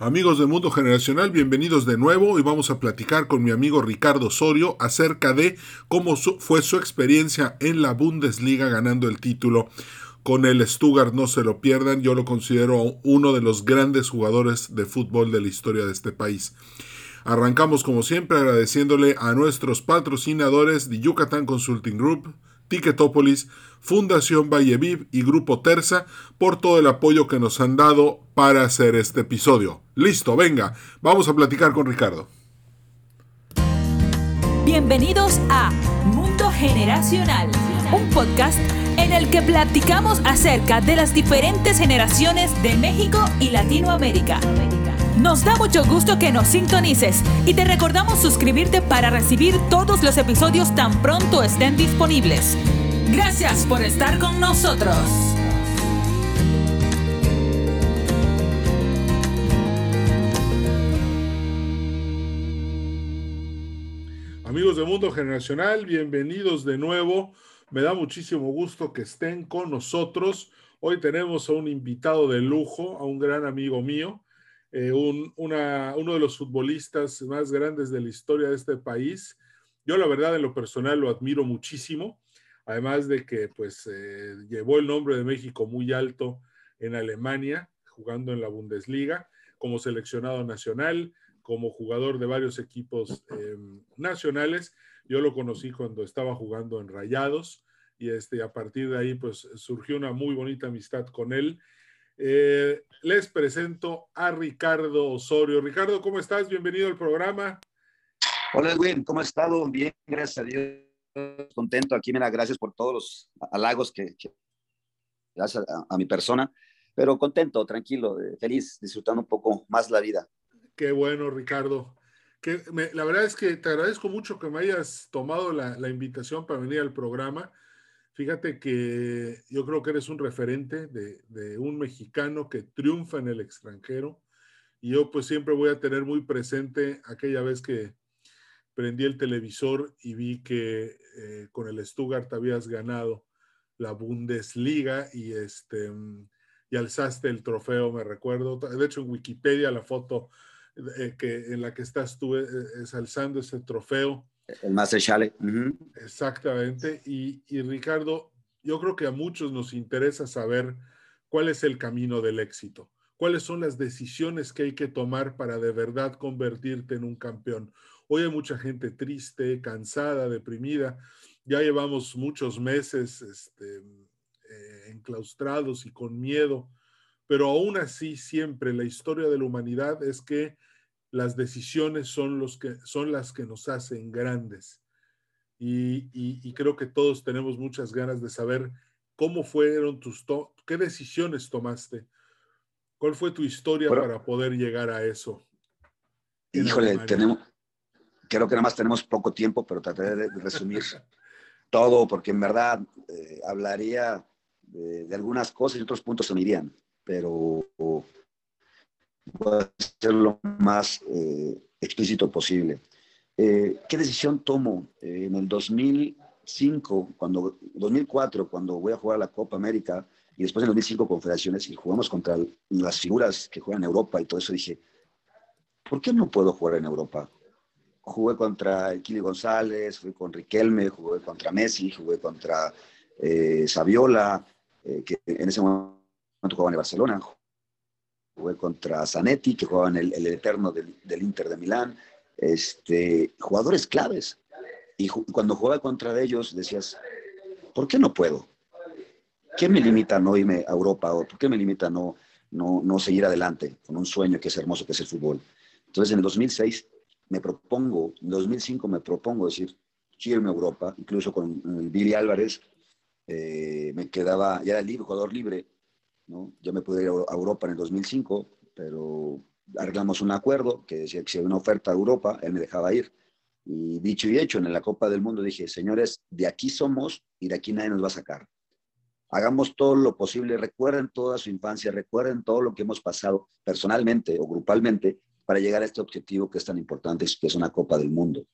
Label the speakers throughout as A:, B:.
A: Amigos de Mundo Generacional, bienvenidos de nuevo y vamos a platicar con mi amigo Ricardo Osorio acerca de cómo fue su experiencia en la Bundesliga ganando el título con el Stuttgart, no se lo pierdan, yo lo considero uno de los grandes jugadores de fútbol de la historia de este país. Arrancamos como siempre agradeciéndole a nuestros patrocinadores de Yucatán Consulting Group, Ticketopolis, Fundación Valleviv y Grupo Terza por todo el apoyo que nos han dado para hacer este episodio. Listo, venga, vamos a platicar con Ricardo.
B: Bienvenidos a Mundo Generacional, un podcast en el que platicamos acerca de las diferentes generaciones de México y Latinoamérica. Nos da mucho gusto que nos sintonices y te recordamos suscribirte para recibir todos los episodios tan pronto estén disponibles. Gracias por estar con nosotros.
A: Amigos de Mundo Generacional, bienvenidos de nuevo. Me da muchísimo gusto que estén con nosotros. Hoy tenemos a un invitado de lujo, a un gran amigo mío, eh, uno de los futbolistas más grandes de la historia de este país. Yo la verdad en lo personal lo admiro muchísimo además de que pues eh, llevó el nombre de México muy alto en Alemania, jugando en la Bundesliga, como seleccionado nacional, como jugador de varios equipos em, nacionales. Yo lo conocí cuando estaba jugando en Rayados y este, a partir de ahí pues surgió una muy bonita amistad con él. Eh, les presento a Ricardo Osorio. Ricardo, ¿cómo estás? Bienvenido al programa.
C: Hola Edwin, ¿cómo has estado? Bien, gracias a Dios contento. Aquí, mira, gracias por todos los halagos que, gracias a, mi persona, pero contento, tranquilo, eh, feliz, disfrutando un poco más la vida.
A: Qué bueno, Ricardo. Que la verdad es que te agradezco mucho que me hayas tomado la, la, invitación para venir al programa. Fíjate que yo creo que eres un referente de, de un mexicano que triunfa en el extranjero y yo pues siempre voy a tener muy presente aquella vez que prendí el televisor y vi que eh, con el Stuttgart habías ganado la Bundesliga y, este, y alzaste el trofeo, me recuerdo. De hecho, en Wikipedia la foto eh, que, en la que estás tú eh, alzando ese trofeo.
C: El Master.
A: Exactamente. Y, y Ricardo, yo creo que a muchos nos interesa saber cuál es el camino del éxito cuáles son las decisiones que hay que tomar para de verdad convertirte en un campeón. Hoy hay mucha gente triste, cansada, deprimida. Ya llevamos muchos meses este, eh, enclaustrados y con miedo, pero aún así siempre la historia de la humanidad es que las decisiones son, los que, son las que nos hacen grandes. Y, creo que todos tenemos muchas ganas de saber cómo fueron tus, qué decisiones tomaste, cuál fue tu historia para poder llegar a eso.
C: Híjole, tenemos, creo que nada más tenemos poco tiempo, pero trataré de resumir todo, porque en verdad eh, hablaría de, algunas cosas y otros puntos se me irían, pero voy a ser lo más eh, explícito posible. Eh, ¿Qué decisión tomo en el 2005, cuando 2004, cuando voy a jugar la Copa América y después en el 2005 Confederaciones y jugamos contra las figuras que juegan en Europa y todo eso? Dije, ¿por qué no puedo jugar en Europa? jugué contra Kili González, fui con Riquelme, jugué contra Messi, jugué contra eh, Saviola, eh, que en ese momento jugaba en Barcelona, jugué contra Zanetti, que jugaba en el, Eterno del, Inter de Milán, este, jugadores claves. Y cuando jugaba contra ellos decías, ¿por qué no puedo? ¿Qué me limita no irme a Europa? ¿O por qué me limita no, no, no seguir adelante con un sueño que es hermoso, que es el fútbol? Entonces, en el 2006 me propongo, en 2005 me propongo decir, quiero irme a Europa, incluso con el Billy Álvarez, eh, me quedaba, ya era libre, jugador libre, ¿no? Ya me pude ir a Europa en el 2005, pero arreglamos un acuerdo que decía que si había una oferta a Europa, él me dejaba ir. Y dicho y hecho, en la Copa del Mundo dije, señores, de aquí somos y de aquí nadie nos va a sacar. Hagamos todo lo posible, recuerden toda su infancia, recuerden todo lo que hemos pasado personalmente o grupalmente para llegar a este objetivo que es tan importante, que es una Copa del Mundo.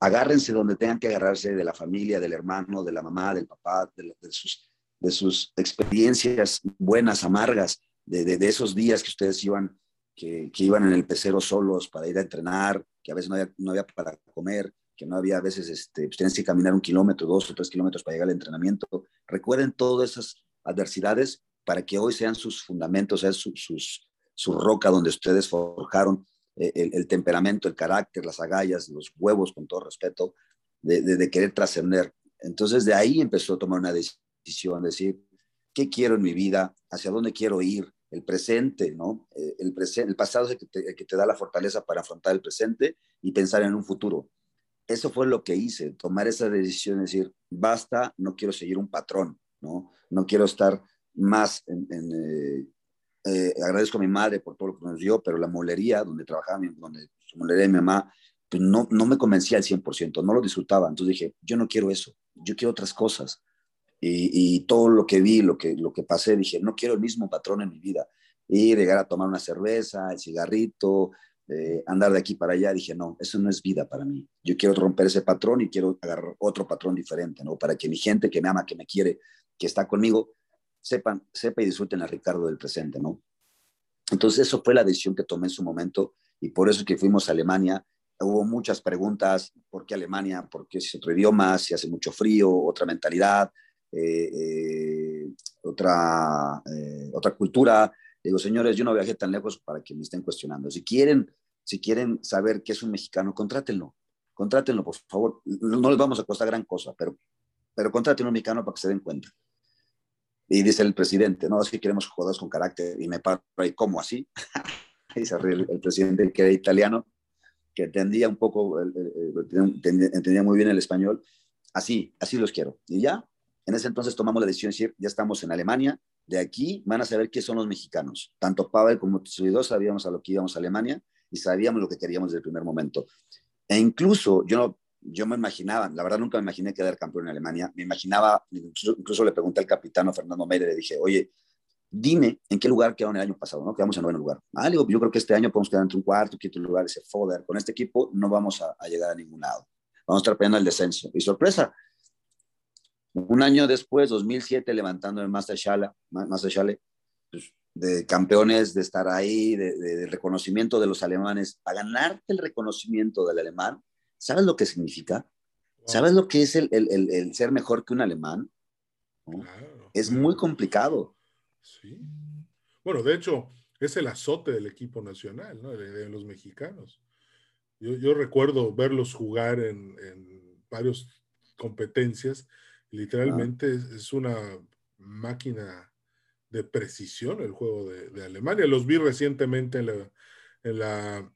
C: Agárrense donde tengan que agarrarse de la familia, del hermano, de la mamá, del papá, de, sus, de sus experiencias buenas, amargas, de, de, esos días que ustedes iban, que, iban en el pecero solos para ir a entrenar, que a veces no había, no había para comer, que no había a veces, este, pues tienes que caminar un kilómetro, dos o tres kilómetros para llegar al entrenamiento. Recuerden todas esas adversidades para que hoy sean sus fundamentos, sea sus, su roca donde ustedes forjaron eh, el, temperamento, el carácter, las agallas, los huevos, con todo respeto, de, de querer trascender. Entonces de ahí empezó a tomar una decisión, decir, ¿qué quiero en mi vida? ¿Hacia dónde quiero ir? el presente, ¿no? Eh, el, el pasado es el que, te, da la fortaleza para afrontar el presente y pensar en un futuro. Eso fue lo que hice, tomar esa decisión, decir, basta, no quiero seguir un patrón, ¿no? No quiero estar más en... Eh, eh, agradezco a mi madre por todo lo que nos dio, pero la molería donde trabajaba, donde su molería de mi mamá, pues no, no me convencía al 100%, no lo disfrutaba. Entonces dije, yo no quiero eso, yo quiero otras cosas. Y, todo lo que vi, lo que, lo que pasé, dije, no quiero el mismo patrón en mi vida. Y llegar a tomar una cerveza, el cigarrito, eh, andar de aquí para allá, dije, no, eso no es vida para mí. Yo quiero romper ese patrón y quiero agarrar otro patrón diferente, ¿no? Para que mi gente que me ama, que me quiere, que está conmigo, sepan, sepa y disfruten a Ricardo del presente, ¿no? Entonces, eso fue la decisión que tomé en su momento y por eso que fuimos a Alemania. Hubo muchas preguntas, ¿por qué Alemania? ¿Por qué es otro idioma? Si hace mucho frío, otra mentalidad, eh, eh, otra, eh, otra cultura. Digo, señores, yo no viajé tan lejos para que me estén cuestionando. Si quieren, si quieren saber qué es un mexicano, contrátenlo. Contrátenlo, por favor. No les vamos a costar gran cosa, pero, pero contraten un mexicano para que se den cuenta. Y dice el presidente, no, es que queremos jugadores con carácter. Y me paro ahí, ¿cómo así? y se ríe el, presidente, que era italiano, que entendía un poco, entendía muy bien el español. Así, así los quiero. Y ya, en ese entonces tomamos la decisión de decir, ya estamos en Alemania, de aquí van a saber qué son los mexicanos. Tanto Pavel como dos sabíamos a lo que íbamos a Alemania y sabíamos lo que queríamos desde el primer momento. E incluso yo, yo me imaginaba, la verdad nunca me imaginé quedar campeón en Alemania, me imaginaba, incluso, le pregunté al capitán Fernando Meire, le dije, oye, dime en qué lugar quedamos el año pasado, ¿no? Quedamos en noveno lugar. Ah, digo, yo creo que este año podemos quedar entre un cuarto, quinto lugar, ese foder. Con este equipo no vamos a, a llegar a ningún lado. Vamos a estar peleando el descenso. Y sorpresa, un año después, 2007, levantando el Master Shale, Master pues, de campeones, de estar ahí, de, reconocimiento de los alemanes, a ganarte el reconocimiento del alemán, ¿sabes lo que significa? ¿Sabes lo que es el, ser mejor que un alemán? es muy complicado.
A: Sí. Bueno, de hecho, es el azote del equipo nacional, ¿no? de, los mexicanos. Yo, recuerdo verlos jugar en, en varias competencias Literalmente es, una máquina de precisión el juego de, Alemania. Los vi recientemente en la,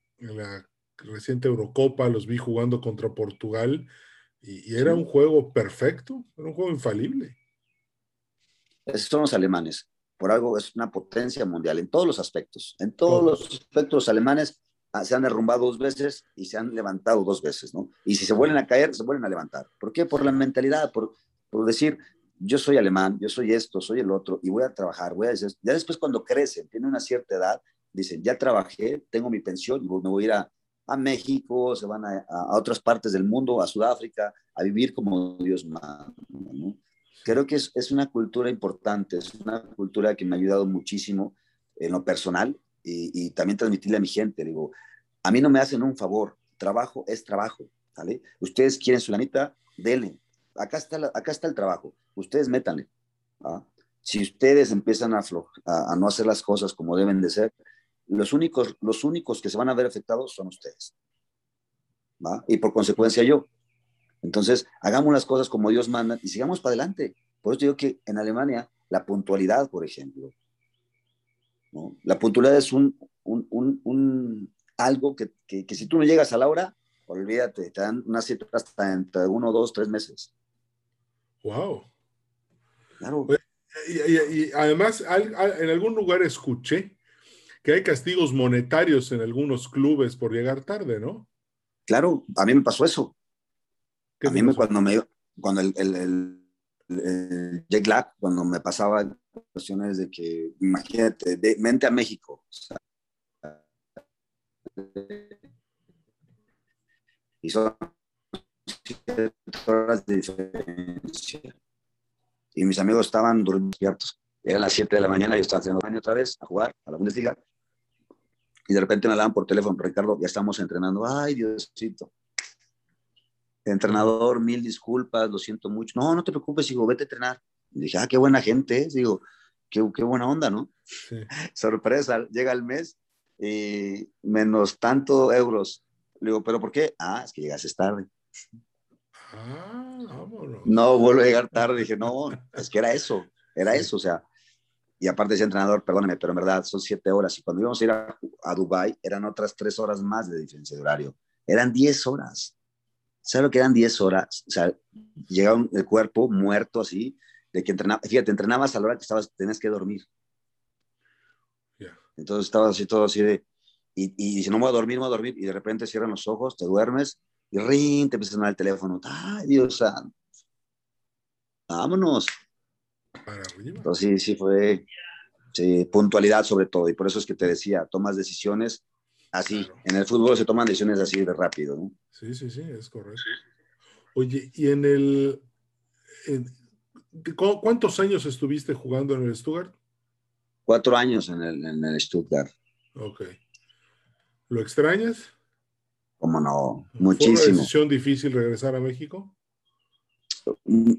A: reciente Eurocopa, los vi jugando contra Portugal y, era un juego perfecto, era un juego infalible.
C: Esos son los alemanes. Por algo es una potencia mundial en todos los aspectos. En todos los aspectos los alemanes ah, se han derrumbado dos veces y se han levantado dos veces, ¿no? Y si se vuelven a caer, se vuelven a levantar. ¿Por qué? Por la mentalidad, por, por decir, yo soy alemán, yo soy esto, soy el otro, y voy a trabajar, voy a decir, ya después cuando crecen, tienen una cierta edad, dicen, ya trabajé, tengo mi pensión y me voy a ir a, México, se van a, otras partes del mundo, a Sudáfrica, a vivir como Dios manda. Creo que es, una cultura importante, es una cultura que me ha ayudado muchísimo en lo personal y, también transmitirle a mi gente. Digo, a mí no me hacen un favor, trabajo es trabajo, ¿vale? Ustedes quieren su lanita, denle, acá está, acá está el trabajo, ustedes métanle. Si ustedes empiezan a, a, no hacer las cosas como deben de ser, los únicos, los únicos que se van a ver afectados son ustedes. Y por consecuencia yo. Entonces, hagamos las cosas como Dios manda y sigamos para adelante. Por eso digo que en Alemania, la puntualidad, por ejemplo, la puntualidad es un, un, algo que, que, que, si tú no llegas a la hora, olvídate, te dan una cita hasta entre uno, dos, tres meses.
A: Wow. Claro. Y, además, en algún lugar escuché que hay castigos monetarios en algunos clubes por llegar tarde, ¿no?
C: Claro, a mí me pasó eso. A mí me, cuando me cuando el, el, el, jet lag, cuando me pasaba cuestiones de que, imagínate, de, mente a México. y son horas de diferencia. Y mis amigos estaban despiertos. Eran las 7 de la mañana y yo estaba haciendo baño otra vez a jugar a la Bundesliga. Y de repente me hablaban por teléfono, Ricardo, ya estamos entrenando. Ay, Diosito. Entrenador, mil disculpas, lo siento mucho. No, no te preocupes, digo, vete a entrenar. Y dije, ah, qué buena gente, digo, qué, qué buena onda, ¿no? Sorpresa, llega el mes y menos tanto euros. Le digo, ¿pero por qué? Ah, es que llegaste tarde. Ah, vámonos. No, vuelvo a llegar tarde. Dije, no, es que era eso, era eso, o sea. Y aparte ese entrenador, perdóneme, pero en verdad son siete horas. Y cuando íbamos a ir a, a Dubái, eran otras tres horas más de diferencia de horario. Eran diez horas. ¿Sabes lo que eran diez horas? O sea, llegaba el cuerpo muerto así, de que entrenaba, fíjate, entrenabas a la hora que estabas, tenías que dormir. Entonces estabas así todo así de, y, y dice, no voy a dormir, no voy a dormir, y de repente cierran los ojos, te duermes, y rin, te empieza a sonar el teléfono, ay Dios santo, vámonos. Entonces sí, sí fue sí, puntualidad sobre todo, y por eso es que te decía, tomas decisiones así, en el fútbol se toman decisiones así de rápido, ¿no?
A: Sí, sí, sí, es correcto. Oye, y en el, ¿Cuántos años estuviste jugando en el Stuttgart?
C: Cuatro años en el, en el Stuttgart.
A: Ok. ¿Lo extrañas?
C: Cómo no, muchísimo. ¿Fue
A: una decisión difícil regresar a México?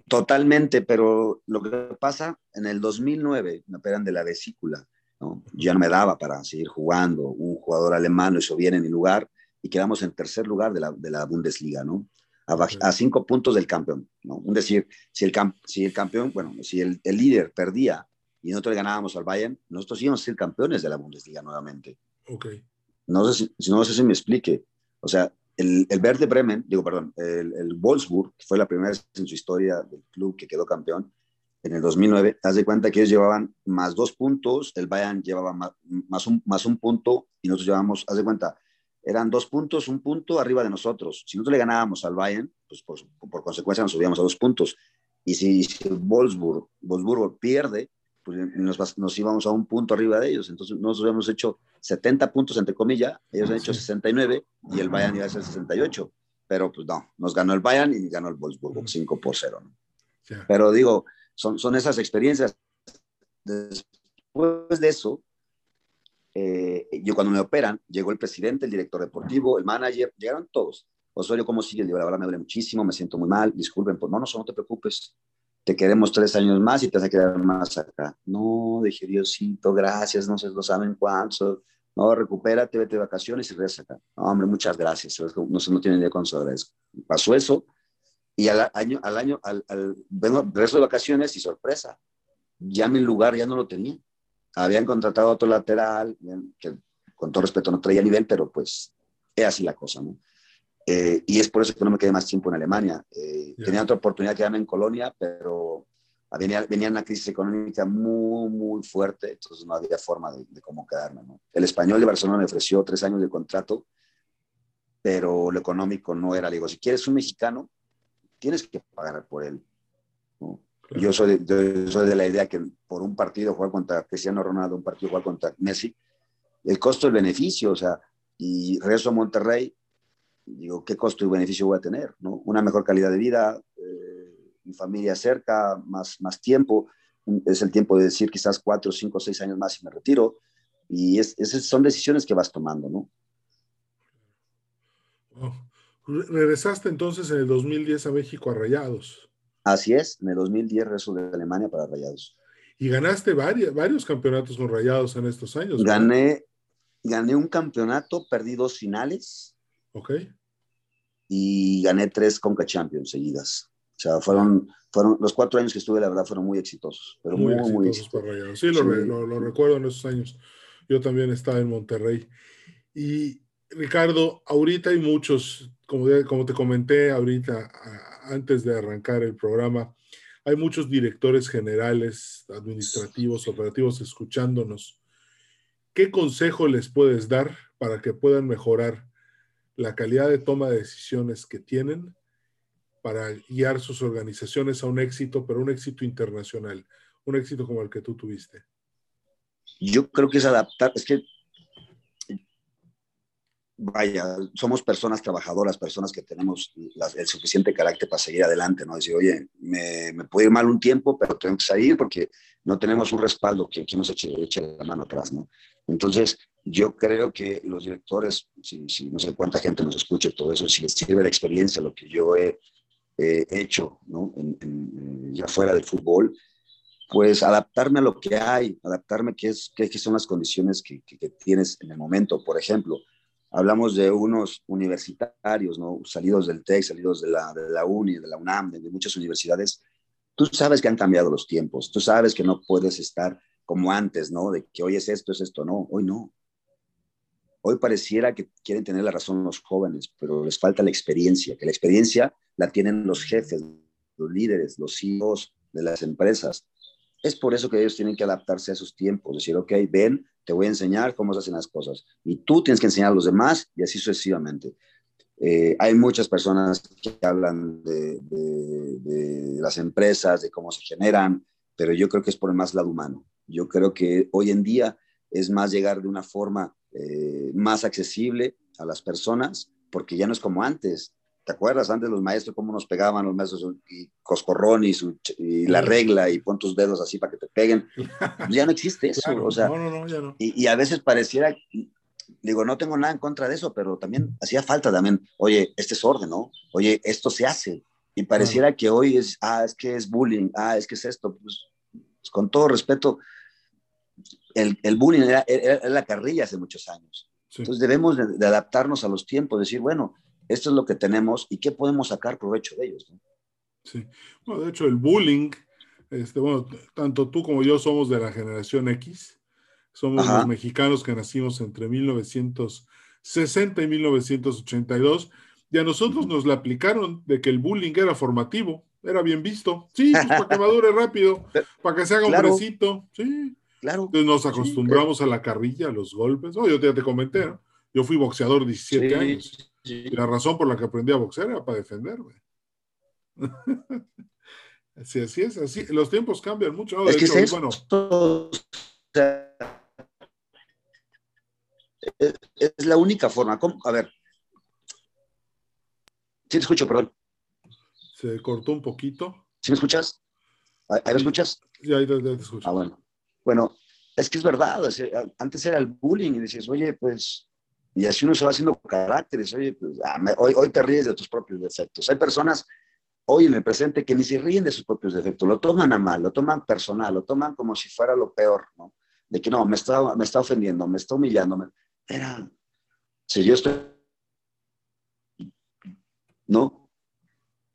C: Totalmente, pero lo que pasa, en el 2009 me operan de la vesícula, ¿no? Ya no me daba para seguir jugando. Un jugador alemán lo hizo bien en mi lugar y quedamos en tercer lugar de la, de la Bundesliga, ¿no? a, cinco puntos del campeón. ¿no? Es decir, si el, si el campeón, bueno, si el, el, líder perdía y nosotros ganábamos al Bayern, nosotros íbamos a ser campeones de la Bundesliga nuevamente.
A: Ok.
C: No sé si, no sé si me explique. O sea, el, el Verde Bremen, digo, perdón, el, el Wolfsburg, que fue la primera vez en su historia del club que quedó campeón en el 2009, haz de cuenta que ellos llevaban más dos puntos, el Bayern llevaba más, más, un, más un punto y nosotros llevábamos, haz de cuenta, eran dos puntos, un punto arriba de nosotros. Si nosotros le ganábamos al Bayern, pues por, por consecuencia nos subíamos a dos puntos. Y si, si Wolfsburg, Wolfsburg pierde, pues nos, nos, íbamos a un punto arriba de ellos. Entonces nosotros habíamos hecho 70 puntos, entre comillas, ellos han hecho 69 y el Bayern iba a ser 68. Pero pues no, nos ganó el Bayern y ganó el Wolfsburg 5 por 0. Pero digo, son, son esas experiencias. Después de eso, eh, yo cuando me operan, llegó el presidente, el director deportivo, el manager, llegaron todos. Osorio, ¿cómo sigue? Digo, la verdad me duele muchísimo, me siento muy mal, disculpen, pues no, no, no te preocupes, te queremos tres años más y te vas a quedar más acá. No, dije, Diosito, gracias, no sé, lo saben cuánto. No, recupérate, vete de vacaciones y regresa acá. No, hombre, muchas gracias. No, no tienen idea cuánto agradezco. Pasó eso y al año, al año, al, al, resto de vacaciones y sorpresa, ya mi lugar ya no lo tenía habían contratado a otro lateral, que con todo respeto no traía nivel, pero pues es así la cosa, ¿no? Eh, y es por eso que no me quedé más tiempo en Alemania. Eh, tenía otra oportunidad de quedarme en Colonia, pero venía, venía una crisis económica muy, muy fuerte, entonces no había forma de, cómo quedarme. ¿no? El español de Barcelona me ofreció tres años de contrato, pero lo económico no era. Le digo, si quieres un mexicano, tienes que pagar por él. ¿no? Yo soy, soy de la idea que por un partido jugar contra Cristiano Ronaldo, un partido jugar contra Messi, el costo y el beneficio, o sea, y regreso a Monterrey, digo, ¿qué costo y beneficio voy a tener? ¿no? Una mejor calidad de vida, eh, mi familia cerca, más, más tiempo, es el tiempo de decir quizás cuatro, cinco, seis años más y me retiro, y es, esas son decisiones que vas tomando, ¿no?
A: Regresaste entonces en el 2010 a México a Rayados.
C: Así es, en el 2010 regreso de Alemania para Rayados.
A: Y ganaste varios, varios campeonatos con Rayados en estos años.
C: Gané, gané un campeonato, perdí dos finales.
A: Ok.
C: Y gané tres Conca Champions seguidas. O sea, fueron, fueron los cuatro años que estuve, la verdad, fueron muy exitosos. Pero muy, muy, exitosos.
A: Sí, lo, lo, recuerdo en esos años. Yo también estaba en Monterrey. Y Ricardo, ahorita hay muchos, como, como te comenté ahorita, antes de arrancar el programa, hay muchos directores generales, administrativos, operativos escuchándonos. ¿Qué consejo les puedes dar para que puedan mejorar la calidad de toma de decisiones que tienen para guiar sus organizaciones a un éxito, pero un éxito internacional, un éxito como el que tú tuviste?
C: Yo creo que es adaptar, es que vaya, somos personas trabajadoras, personas que tenemos el suficiente carácter para seguir adelante, ¿no? Decir, oye, me, me, puede ir mal un tiempo, pero tengo que salir porque no tenemos un respaldo que, que nos eche, eche, la mano atrás, ¿no? Entonces, yo creo que los directores, si, no sé cuánta gente nos escucha todo eso, si les sirve de experiencia lo que yo he hecho, ¿no? ya fuera del fútbol, pues adaptarme a lo que hay, adaptarme qué, es, qué, son las condiciones que, que, tienes en el momento. Por ejemplo, hablamos de unos universitarios, ¿no? salidos del TEC, salidos de la, de la UNI, de la UNAM, de, muchas universidades. Tú sabes que han cambiado los tiempos, tú sabes que no puedes estar como antes, ¿no? De que hoy es esto, es esto, no, hoy no. Hoy pareciera que quieren tener la razón los jóvenes, pero les falta la experiencia, que la experiencia la tienen los jefes, los líderes, los CEOs de las empresas. Es por eso que ellos tienen que adaptarse a esos tiempos, decir, ok, ven, te voy a enseñar cómo se hacen las cosas. Y tú tienes que enseñar a los demás y así sucesivamente. Eh, hay muchas personas que hablan de, las empresas, de cómo se generan, pero yo creo que es por el más lado humano. Yo creo que hoy en día es más llegar de una forma eh, más accesible a las personas, porque ya no es como antes. ¿Te acuerdas antes los maestros cómo nos pegaban los maestros y coscorrón y, y la regla y pon tus dedos así para que te peguen? ya no existe eso, o sea, no, no, ya no. Y, y, a veces pareciera, digo, no tengo nada en contra de eso, pero también hacía falta también, oye, este es orden, ¿no? Oye, esto se hace. Y pareciera que hoy es, ah, es que es bullying, ah, es que es esto. Pues, pues con todo respeto, el, el bullying era, era, la carrilla hace muchos años. Entonces debemos de, de adaptarnos a los tiempos, decir, bueno, esto es lo que tenemos y qué podemos sacar provecho de ellos.
A: Sí, bueno, de hecho el bullying, este, bueno, tanto tú como yo somos de la generación X, somos los mexicanos que nacimos entre 1960 y 1982, y a nosotros nos le aplicaron de que el bullying era formativo, era bien visto. Sí, pues para que madure rápido, para que se haga un hombrecito, sí.
C: Claro.
A: Entonces nos acostumbramos a la carrilla, a los golpes. Yo ya te comenté, ¿no? Yo fui boxeador 17 años. Y la razón por la que aprendí a boxear era para defenderme. así, así es, así. Los tiempos cambian mucho.
C: es que bueno. es, la única forma. A ver. Sí te escucho, perdón.
A: Se cortó un poquito.
C: ¿Sí me escuchas? ¿Ahí me escuchas?
A: Sí, ahí te, escucho.
C: Ah, bueno. Bueno, es que es verdad. antes era el bullying y decías, oye, pues y así uno se va haciendo caracteres. Oye, pues, ah, hoy, hoy te ríes de tus propios defectos. Hay personas hoy en el presente que ni se ríen de sus propios defectos, lo toman a mal, lo toman personal, lo toman como si fuera lo peor, ¿no? De que no, me está, me está ofendiendo, me está humillando. Era, si yo estoy, ¿no?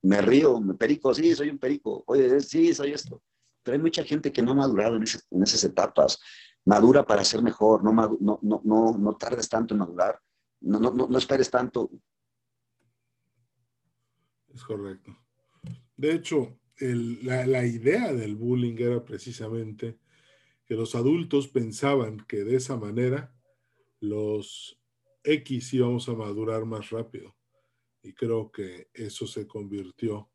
C: Me río, me perico, sí, soy un perico, oye, sí, soy esto. Pero hay mucha gente que no ha madurado en, esas etapas madura para ser mejor, no, tardes tanto en madurar, no esperes tanto.
A: Es correcto. De hecho, la, la, idea del bullying era precisamente que los adultos pensaban que de esa manera los X íbamos a madurar más rápido. Y creo que eso se convirtió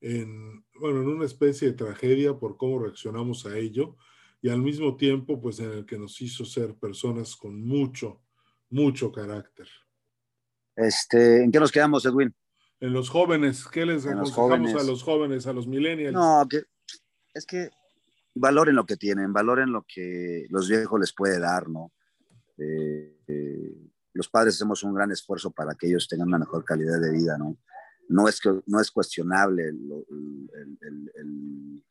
A: en, bueno, en una especie de tragedia por cómo reaccionamos a ello y al mismo tiempo, pues en el que nos hizo ser personas con mucho, mucho carácter.
C: Este, ¿En qué nos quedamos, Edwin?
A: En los jóvenes, ¿qué les aconsejamos a los jóvenes, a los millennials?
C: No, que, es que valoren lo que tienen, valoren lo que los viejos les puede dar, ¿no? Eh, eh, los padres hacemos un gran esfuerzo para que ellos tengan una mejor calidad de vida, ¿no? No es, no es cuestionable el, el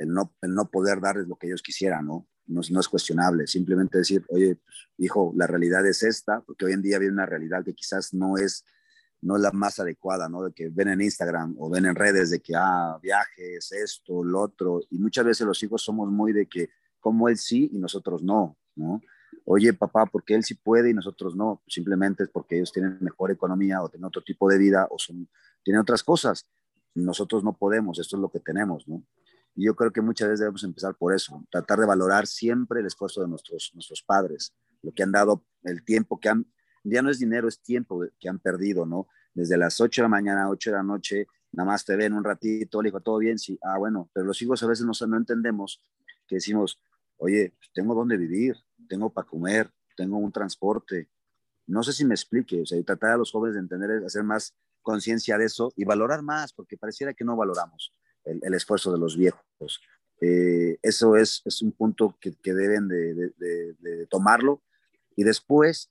C: el no, el no poder darles lo que ellos quisieran, ¿no? No, no es cuestionable, simplemente decir, oye, pues, hijo, la realidad es esta, porque hoy en día viene una realidad que quizás no es, no es la más adecuada, ¿no? De que ven en Instagram o ven en redes de que, ah, viajes, esto, lo otro, y muchas veces los hijos somos muy de que, como él sí y nosotros no, ¿no? Oye, papá, porque él sí puede y nosotros no, simplemente es porque ellos tienen mejor economía o tienen otro tipo de vida o son, tienen otras cosas. Nosotros no podemos, esto es lo que tenemos, ¿no? Y yo creo que muchas veces debemos empezar por eso, tratar de valorar siempre el esfuerzo de nuestros, nuestros padres, lo que han dado, el tiempo que han, ya no es dinero, es tiempo que han perdido, ¿no? Desde las 8 de la mañana a 8 de la noche, nada más te ven un ratito, le digo, ¿todo bien? Sí, ah, bueno, pero los hijos a veces no, no entendemos que decimos, oye, tengo dónde vivir, tengo para comer, tengo un transporte. No sé si me explique, o sea, tratar a los jóvenes de entender, hacer más conciencia de eso y valorar más, porque pareciera que no valoramos el, esfuerzo de los viejos. Eh, eso es, es, un punto que, que deben de, de, tomarlo Y después,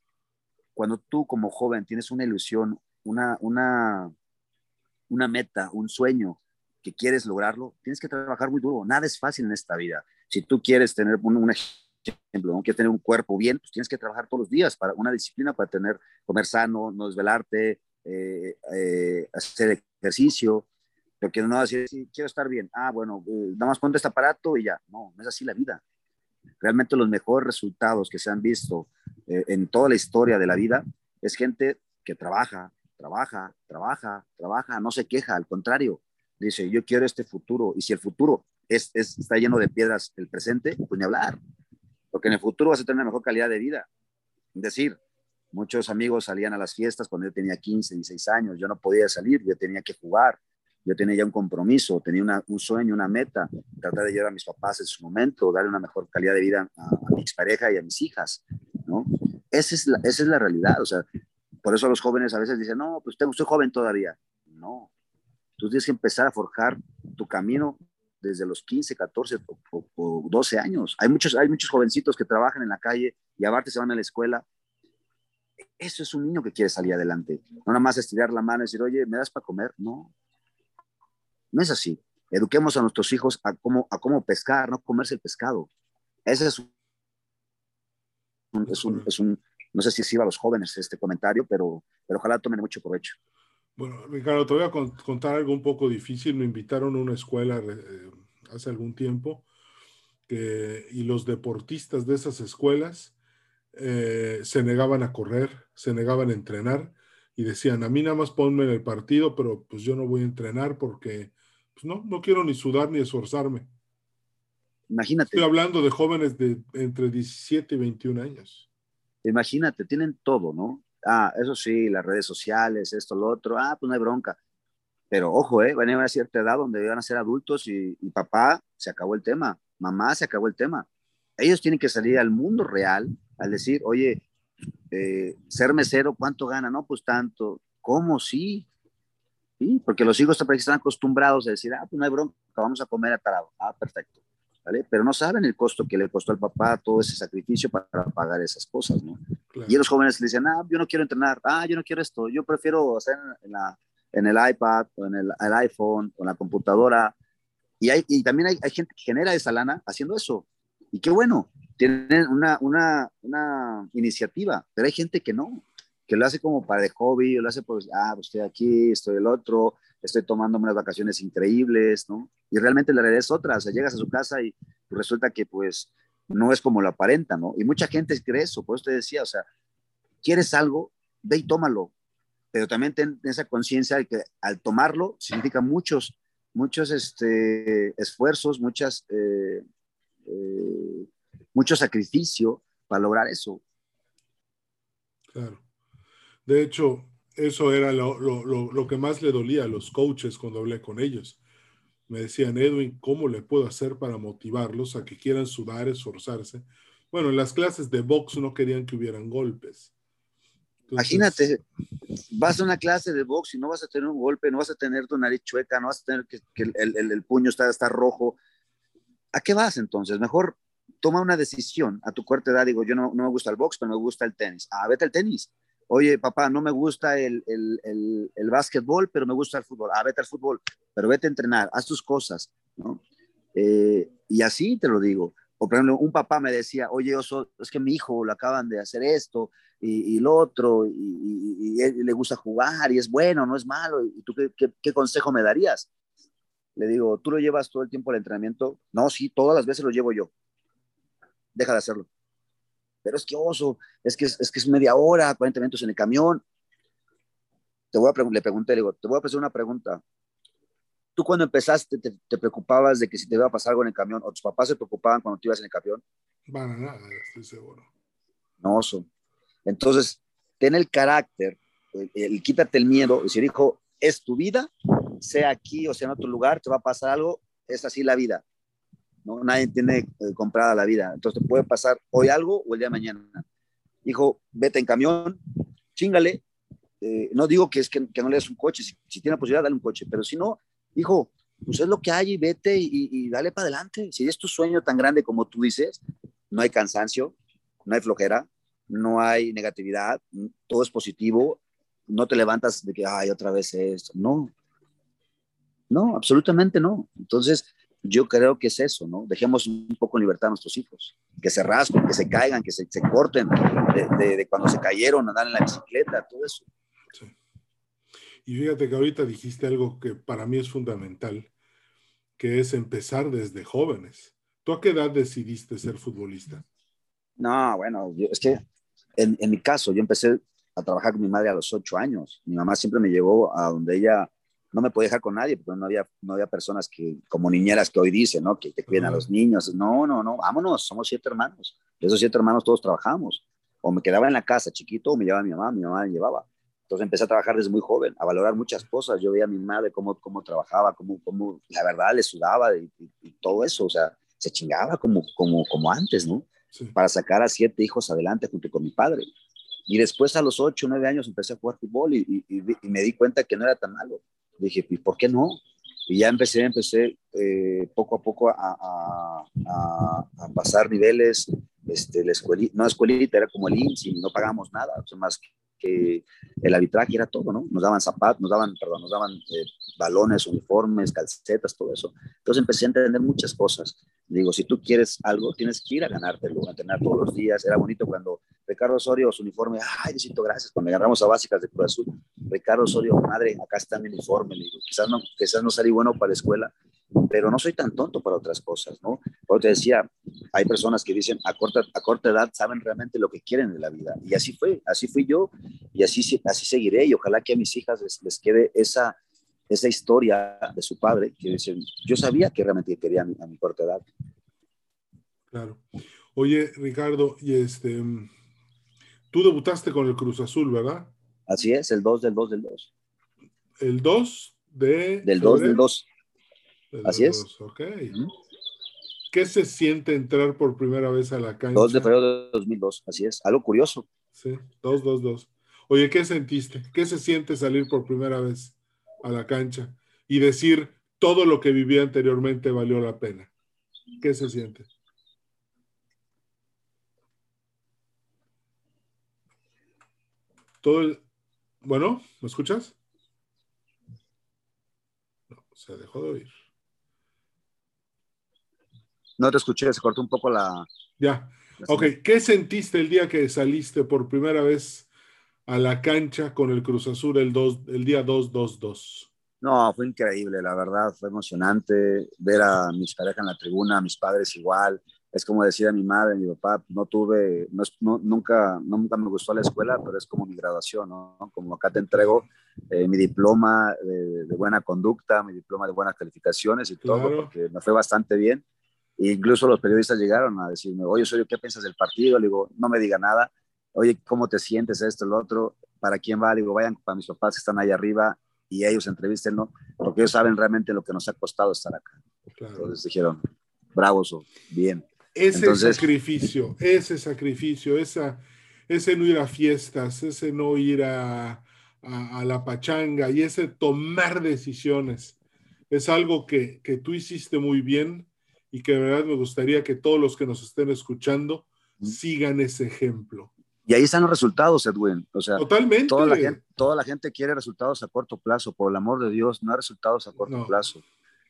C: cuando tú como joven tienes una ilusión, una, una, una meta, un sueño que quieres lograrlo, tienes que trabajar muy duro. Nada es fácil en esta vida. Si tú quieres tener un, un ejemplo, no quieres tener un cuerpo bien, pues tienes que trabajar todos los días para una disciplina, para tener, comer sano, no desvelarte, eh, eh, hacer ejercicio, pero que no decir, sí, quiero estar bien. Ah, bueno, eh, nada más ponte este aparato y ya. No, no es así la vida. Realmente los mejores resultados que se han visto en toda la historia de la vida es gente que trabaja, trabaja, trabaja, trabaja, no se queja, al contrario, dice, yo quiero este futuro. Y si el futuro es, está lleno de piedras, el presente, pues ni hablar. Porque en el futuro vas a tener una mejor calidad de vida. Es decir, Muchos amigos salían a las fiestas cuando yo tenía 15, 16 años. Yo no podía salir, yo tenía que jugar. Yo tenía ya un compromiso, tenía un sueño, una meta, tratar de llevar a mis papás en su momento, darle una mejor calidad de vida a, a mi expareja y a mis hijas, ¿no? Esa es, la, esa es la realidad, o sea, por eso los jóvenes a veces dicen, no, pues tengo, soy joven todavía. No, tú tienes que empezar a forjar tu camino desde los 15, 14 o, o, 12 años. Hay muchos, hay muchos jovencitos que trabajan en la calle y aparte se van a la escuela eso es un niño que quiere salir adelante. No nada más estirar la mano y decir, oye, ¿me das para comer? No. No es así. Eduquemos a nuestros hijos a cómo, a cómo pescar, no comerse el pescado. Ese es un, es un, es un no sé si sirva a los jóvenes este comentario, pero, pero ojalá tomen mucho provecho.
A: Bueno, Ricardo, te voy a contar algo un poco difícil. Me invitaron a una escuela eh, hace algún tiempo que, y los deportistas de esas escuelas eh, se negaban a correr, se negaban a entrenar y decían, a mí nada más ponme en el partido, pero pues yo no voy a entrenar porque pues no, no quiero ni sudar ni esforzarme.
C: Imagínate.
A: Estoy hablando de jóvenes de entre 17 y 21 años.
C: Imagínate, tienen todo, ¿no? Ah, eso sí, las redes sociales, esto, lo otro, ah, pues no hay bronca. Pero ojo, ¿eh? van a llegar a cierta edad donde van a ser adultos y, papá, se acabó el tema, mamá, se acabó el tema. Ellos tienen que salir al mundo real al decir, oye, eh, ser mesero, ¿cuánto gana? No, pues tanto. ¿Cómo? Sí. Sí, porque los hijos están acostumbrados a decir, ah, pues no hay bronca, vamos a comer atarado. Ah, perfecto. ¿Vale? Pero no saben el costo que le costó al papá todo ese sacrificio para pagar esas cosas, ¿no? Y los jóvenes le dicen, ah, yo no quiero entrenar, ah, yo no quiero esto, yo prefiero hacer en, la, en el iPad o en el, el, iPhone o en la computadora. Y, hay, y también hay, hay gente que genera esa lana haciendo eso. Y qué bueno, tienen una, una, una iniciativa, pero hay gente que no, que lo hace como para de hobby, o lo hace por, ah, pues estoy aquí, estoy el otro, estoy tomando unas vacaciones increíbles, ¿no? Y realmente la realidad es otra, o sea, llegas a su casa y resulta que pues no es como lo aparenta, ¿no? Y mucha gente cree eso, por eso te decía, o sea, quieres algo, ve y tómalo, pero también ten esa conciencia de que al tomarlo significa muchos, muchos este, esfuerzos, muchas eh, eh, mucho sacrificio para lograr eso.
A: Claro. De hecho, eso era lo, lo, lo, que más le dolía a los coaches cuando hablé con ellos. Me decían, Edwin, ¿cómo le puedo hacer para motivarlos a que quieran sudar, esforzarse? Bueno, en las clases de box no querían que hubieran golpes.
C: Imagínate, vas a una clase de box y no vas a tener un golpe, no vas a tener tu nariz chueca, no vas a tener que, que el, el, el, puño está, está rojo, ¿a qué vas entonces? Mejor toma una decisión a tu corta edad. Digo, yo no, no me gusta el box, pero me gusta el tenis. Ah, vete al tenis. Oye, papá, no me gusta el, el, el, básquetbol, pero me gusta el fútbol. Ah, vete al fútbol, pero vete a entrenar, haz tus cosas, ¿no? Eh, y así te lo digo. O por ejemplo, un papá me decía, oye, es que mi hijo lo acaban de hacer esto y, y lo otro, y, le gusta jugar y es bueno, no es malo. ¿Y tú qué, qué, qué consejo me darías? Le digo, ¿tú lo llevas todo el tiempo al entrenamiento? No, sí, todas las veces lo llevo yo. Deja de hacerlo. Pero es que oso, es que es, que es media hora, 40 minutos en el camión. Te voy a le pregunté, le digo, te voy a hacer una pregunta. ¿Tú cuando empezaste te, te, preocupabas de que si te iba a pasar algo en el camión o tus papás se preocupaban cuando tú ibas en el camión?
A: Para nada, estoy seguro.
C: No, oso. Entonces, ten el carácter, el, el, quítate el miedo, decir, hijo, es tu vida, sea aquí o sea en otro lugar, te va a pasar algo, es así la vida. ¿No? Nadie tiene eh, comprada la vida. Entonces te puede pasar hoy algo o el día de mañana. Hijo, vete en camión, chingale. Eh, no digo que es que, no le des un coche, si, tiene la posibilidad, dale un coche, pero si no, hijo, pues es lo que hay y vete y, y dale para adelante. Si es tu sueño tan grande como tú dices, no hay cansancio, no hay flojera, no hay negatividad, todo es positivo, no te levantas de que, ay, otra vez esto, no, no, absolutamente no. Entonces, yo creo que es eso, ¿no? Dejemos un poco en libertad a nuestros hijos, que se raspen, que se caigan, que se, corten, de, cuando se cayeron, andar en la bicicleta, todo eso.
A: Y fíjate que ahorita dijiste algo que para mí es fundamental, que es empezar desde jóvenes. ¿Tú a qué edad decidiste ser futbolista?
C: No, bueno, es que en, en, mi caso, yo empecé a trabajar con mi madre a los ocho años. Mi mamá siempre me llevó a donde ella no me podía dejar con nadie, porque no había, no había personas que, como niñeras que hoy dicen, ¿no? Que te cuiden a los niños. No, no, no, vámonos, somos siete hermanos. De esos siete hermanos todos trabajamos. O me quedaba en la casa chiquito o me llevaba mi mamá, mi mamá me llevaba. Entonces empecé a trabajar desde muy joven, a valorar muchas cosas. Yo veía a mi madre cómo, cómo trabajaba, cómo, cómo la verdad le sudaba y, todo eso. O sea, se chingaba como, como, como antes, ¿no? Para sacar a siete hijos adelante junto con mi padre. Y después a los ocho, nueve años empecé a jugar fútbol y, y, me di cuenta que no era tan malo. Dije, ¿y por qué no? Y ya empecé, empecé eh, poco a poco a, a, a, pasar niveles, este, la escuelita, no escuelita, era como el INSI, no pagamos nada, o sea, más que el arbitraje era todo, ¿no? Nos daban zapatos, nos daban, perdón, nos daban eh, balones, uniformes, calcetas, todo eso. Entonces empecé a entender muchas cosas. Digo, si tú quieres algo, tienes que ir a ganártelo, a tener todos los días. Era bonito cuando Ricardo Osorio, su uniforme, ay, necesito gracias, cuando agarramos a básicas de Cruz Azul. Ricardo Osorio, madre, acá está mi uniforme. Digo, quizás no, quizás no salí bueno para la escuela, pero no soy tan tonto para otras cosas, ¿no? Porque te decía, hay personas que dicen a corta, a corta edad saben realmente lo que quieren de la vida. Y así fue, así fui yo y así, así seguiré. Y ojalá que a mis hijas les, quede esa, esa historia de su padre, que dicen, yo sabía que realmente quería a mi, a mi corta edad.
A: Claro. Oye, Ricardo, y este, tú debutaste con el Cruz Azul, ¿verdad?
C: Así es, el 2 del 2 del 2.
A: ¿El 2 de...?
C: Del 2 del 2. Así es.
A: Ok. ¿Qué se siente entrar por primera vez a la cancha?
C: 2 de febrero de 2002, así es. Algo curioso.
A: Sí, 2, 2, 2. Oye, ¿qué sentiste? ¿Qué se siente salir por primera vez a la cancha y decir todo lo que vivía anteriormente valió la pena? ¿Qué se siente? Todo el... Bueno, ¿me escuchas? No, se dejó de oír.
C: No te escuché, se cortó un poco la...
A: Ya. Ok, ¿qué sentiste el día que saliste por primera vez a la cancha con el Cruz Azul el, dos, el día 2-2-2?
C: No, fue increíble, la verdad, fue emocionante ver a mis parejas en la tribuna, a mis padres igual. Es como decir a mi madre, a mi papá, no tuve, no, nunca, nunca me gustó la escuela, pero es como mi graduación, ¿no? Como acá te entrego eh, mi diploma de, buena conducta, mi diploma de buenas calificaciones y todo, porque me fue bastante bien incluso los periodistas llegaron a decirme, oye, soy ¿qué piensas del partido? Le digo, no me diga nada. Oye, ¿cómo te sientes esto, lo otro? ¿Para quién va? Le digo, vayan para mis papás que están ahí arriba y ellos entrevístenlo, porque ellos saben realmente lo que nos ha costado estar acá. Entonces dijeron, bravos bien.
A: Ese sacrificio, ese sacrificio, esa, ese no ir a fiestas, ese no ir a, a, a la pachanga y ese tomar decisiones, es algo que, que tú hiciste muy bien y que de verdad me gustaría que todos los que nos estén escuchando sigan ese ejemplo.
C: Y ahí están los resultados, Edwin. O sea,
A: Totalmente.
C: Toda la, gente, toda la gente quiere resultados a corto plazo. Por el amor de Dios, no hay resultados a corto plazo.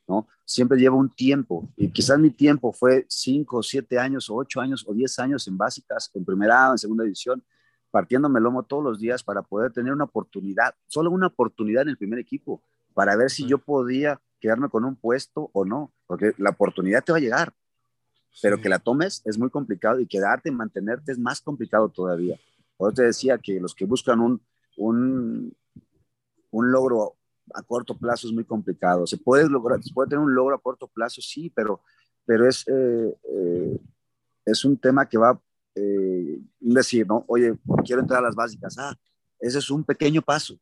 C: ¿no? Siempre lleva un tiempo. Y quizás mi tiempo fue cinco, siete años, o ocho años, o diez años en básicas, en primera, en segunda división, partiéndome el lomo todos los días para poder tener una oportunidad, solo una oportunidad en el primer equipo, para ver si yo podía quedarme con un puesto o no, porque la oportunidad te va a llegar, pero que la tomes es muy complicado y quedarte y mantenerte es más complicado todavía. Por te decía que los que buscan un, un, un logro a corto plazo es muy complicado. Se puede lograr, se puede tener un logro a corto plazo, sí, pero, pero es, eh, eh, es un tema que va eh, decir, ¿no? Oye, quiero entrar a las básicas. Ah, ese es un pequeño paso.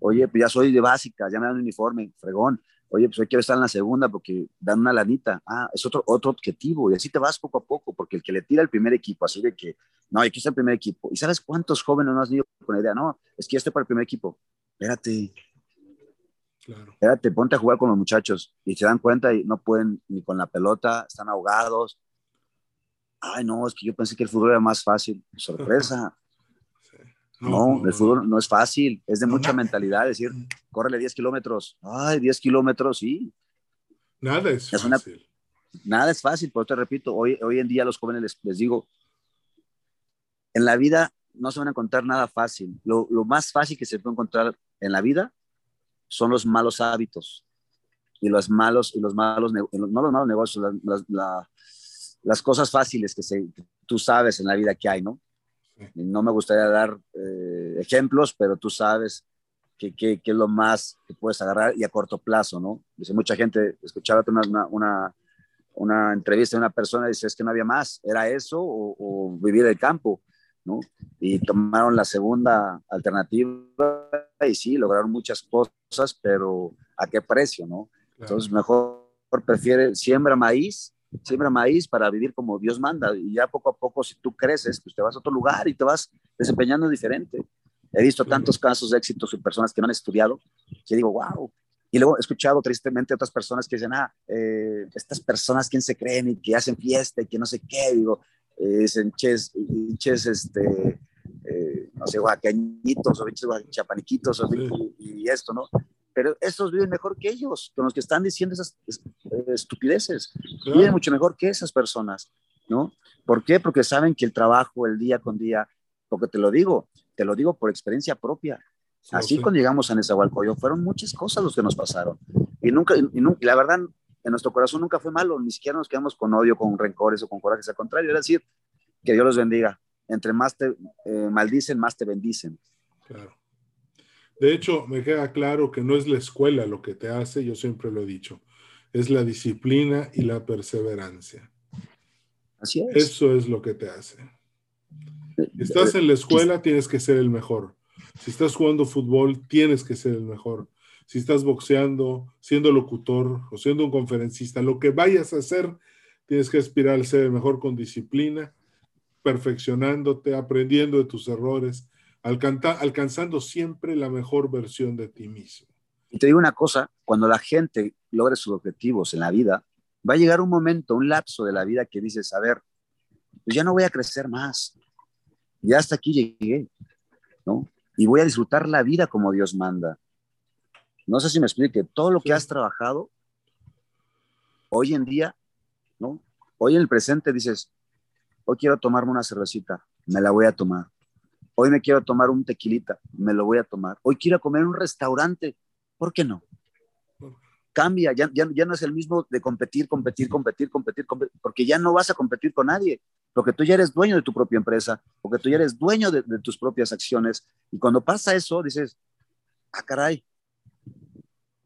C: Oye, pues ya soy de básica, ya me dan un uniforme, fregón. Oye, pues hoy quiero estar en la segunda porque dan una lanita. Ah, es otro, otro objetivo. Y así te vas poco a poco, porque el que le tira el primer equipo, así de que, no, aquí está el primer equipo. ¿Y sabes cuántos jóvenes no has ido con la idea? No, es que ya estoy para el primer equipo. Espérate. Claro. Espérate, ponte a jugar con los muchachos. Y se dan cuenta y no pueden ni con la pelota, están ahogados. ay, no, es que yo pensé que el fútbol era más fácil. Sorpresa. No, el fútbol no es fácil, es de mucha mentalidad, decir, mm. córrele 10 kilómetros, ay, 10 kilómetros, sí.
A: Nada es, fácil.
C: nada es fácil, pero te repito, hoy, hoy en día a los jóvenes les, les, digo, en la vida no se van a encontrar nada fácil. Lo, lo, más fácil que se puede encontrar en la vida son los malos hábitos y los malos, y los malos, no los malos negocios, las cosas fáciles que, se, tú sabes en la vida que hay, ¿no? No me gustaría dar eh, ejemplos, pero tú sabes qué que, es lo más que puedes agarrar y a corto plazo, ¿no? Dice mucha gente, escuchaba una, una, una entrevista de una persona y dice, es que no había más, era eso o, vivir el campo, ¿no? Y tomaron la segunda alternativa y sí, lograron muchas cosas, pero ¿a qué precio, no? Entonces, mejor prefiere, siembra maíz siembra maíz para vivir como Dios manda y ya poco a poco si tú creces, pues te vas a otro lugar y te vas desempeñando diferente. He visto tantos casos de éxitos y personas que no han estudiado que digo, wow. Y luego he escuchado tristemente otras personas que dicen, ah, eh, estas personas, ¿quién se creen? Y que hacen fiesta y que no sé qué. Digo, eh, dicen, ches, ches, este, eh, no sé, oaxaqueñitos o chapaniquitos y, y esto, ¿no? pero esos viven mejor que ellos, con los que están diciendo esas estupideces. Viven mucho mejor que esas personas, ¿no? ¿Por qué? Porque saben que el trabajo, el día con día, porque te lo digo, te lo digo por experiencia propia. Así cuando llegamos a Nezahualcóyotl, fueron muchas cosas los que nos pasaron. Y nunca, y, la verdad, en nuestro corazón nunca fue malo, ni siquiera nos quedamos con odio, con rencores o con corajes, al contrario, era decir, que Dios los bendiga. Entre más te eh, maldicen, más te bendicen.
A: Claro. De hecho, me queda claro que no es la escuela lo que te hace, yo siempre lo he dicho, es la disciplina y la perseverancia.
C: Así es.
A: Eso es lo que te hace. Si estás en la escuela, tienes que ser el mejor. Si estás jugando fútbol, tienes que ser el mejor. Si estás boxeando, siendo locutor o siendo un conferencista, lo que vayas a hacer, tienes que aspirar a ser el mejor con disciplina, perfeccionándote, aprendiendo de tus errores alcanzando siempre la mejor versión de ti mismo.
C: Y te digo una cosa, cuando la gente logre sus objetivos en la vida, va a llegar un momento, un lapso de la vida que dices, a ver, pues ya no voy a crecer más, ya hasta aquí llegué, ¿no? Y voy a disfrutar la vida como Dios manda. No sé si me explique, todo lo que has trabajado, hoy en día, ¿no? Hoy en el presente dices, hoy quiero tomarme una cervecita, me la voy a tomar Hoy me quiero tomar un tequilita, me lo voy a tomar. Hoy quiero comer en un restaurante, ¿por qué no? Cambia, ya, ya, no es el mismo de competir, competir, competir, competir, porque ya no vas a competir con nadie, porque tú ya eres dueño de tu propia empresa, porque tú ya eres dueño de, tus propias acciones. Y cuando pasa eso, dices, ah, caray,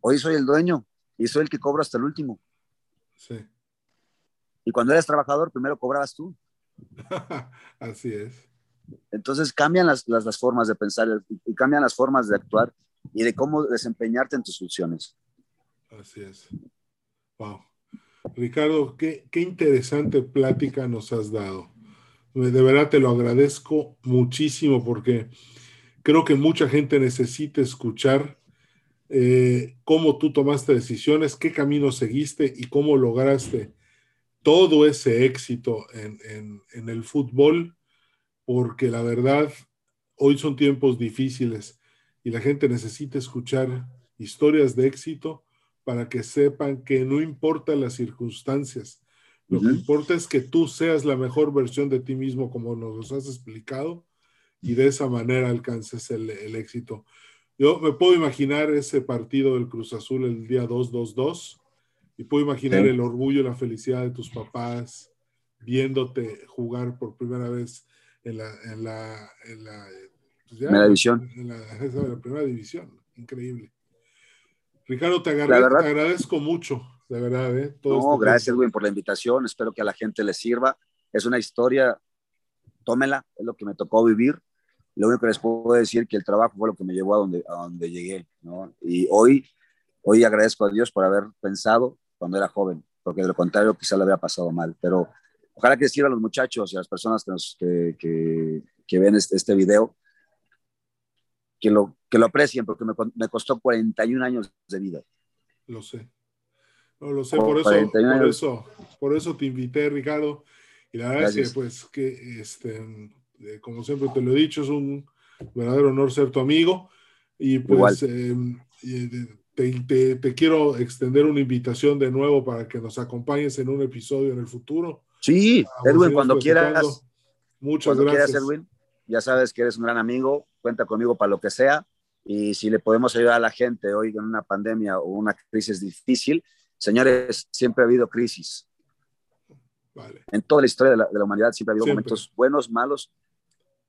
C: hoy soy el dueño y soy el que cobra hasta el último.
A: Sí.
C: Y cuando eres trabajador, primero cobrabas tú.
A: Así es.
C: Entonces cambian las, formas de pensar y cambian las formas de actuar y de cómo desempeñarte en tus funciones.
A: Así es. Wow. Ricardo, qué, qué interesante plática nos has dado. De verdad te lo agradezco muchísimo porque creo que mucha gente necesita escuchar eh, cómo tú tomaste decisiones, qué camino seguiste y cómo lograste todo ese éxito en, en el fútbol porque la verdad, hoy son tiempos difíciles y la gente necesita escuchar historias de éxito para que sepan que no importa las circunstancias, lo que importa es que tú seas la mejor versión de ti mismo como nos has explicado y de esa manera alcances el, éxito. Yo me puedo imaginar ese partido del Cruz Azul el día 2-2-2 y puedo imaginar el orgullo y la felicidad de tus papás viéndote jugar por primera vez en la, en la, en la,
C: pues división.
A: En la, primera división. Increíble. Ricardo, te, agradezco mucho, de verdad. ¿eh?
C: no, este gracias, Edwin, por la invitación. Espero que a la gente le sirva. Es una historia, tómela, es lo que me tocó vivir. Lo único que les puedo decir es que el trabajo fue lo que me llevó a donde, a donde llegué. ¿no? Y hoy, hoy agradezco a Dios por haber pensado cuando era joven, porque de lo contrario quizá le había pasado mal. Pero Ojalá que sirva a los muchachos y a las personas que, que, que, ven este, este, video, que lo, que lo aprecien, porque me, me, costó 41 años de vida.
A: Lo sé. No, lo sé, por eso, por eso, por eso te invité, Ricardo. Y la verdad es que, pues, que, este, eh, como siempre te lo he dicho, es un verdadero honor ser tu amigo. Y pues em, te, te, quiero extender una invitación de nuevo para que nos acompañes en un episodio en el futuro.
C: Sí, Edwin, cuando quieras.
A: Muchas gracias. Quieras, Edwin,
C: ya sabes que eres un gran amigo, cuenta conmigo para lo que sea. Y si le podemos ayudar a la gente hoy en una pandemia o una crisis difícil, señores, siempre ha habido crisis. En toda la historia de la, humanidad siempre ha habido momentos buenos, malos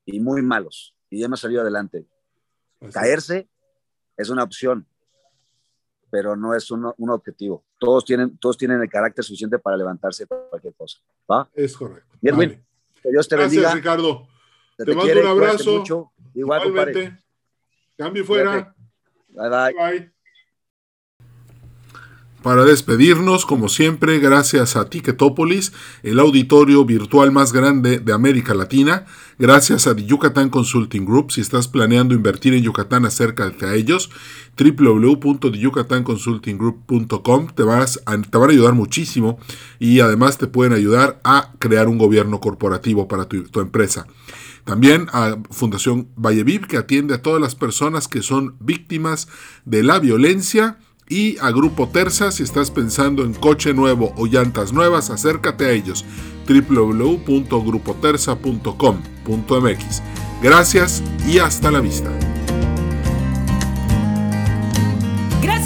C: y muy malos. Y hemos salido adelante. Caerse es una opción, pero no es un, un, objetivo. Todos tienen, todos tienen el carácter suficiente para levantarse para cualquier cosa. ¿va?
A: Es correcto.
C: Bien, vale. que Dios te
A: Gracias,
C: bendiga.
A: Ricardo. Te, mando un abrazo. Igual, Igualmente. Cambio fuera.
C: Bye, bye. bye.
A: Para despedirnos, como siempre, gracias a Ticketopolis, el auditorio virtual más grande de América Latina, gracias a The Yucatán Consulting Group, si estás planeando invertir en Yucatán, acércate a ellos, www.yucatanconsultinggroup.com, te, vas te van a ayudar muchísimo y además te pueden ayudar a crear un gobierno corporativo para tu, tu empresa. También a Fundación Valleviv, que atiende a todas las personas que son víctimas de la violencia y a Grupo Terza, si estás pensando en coche nuevo o llantas nuevas, acércate a ellos www.grupoterza.com.mx. Gracias y hasta la vista.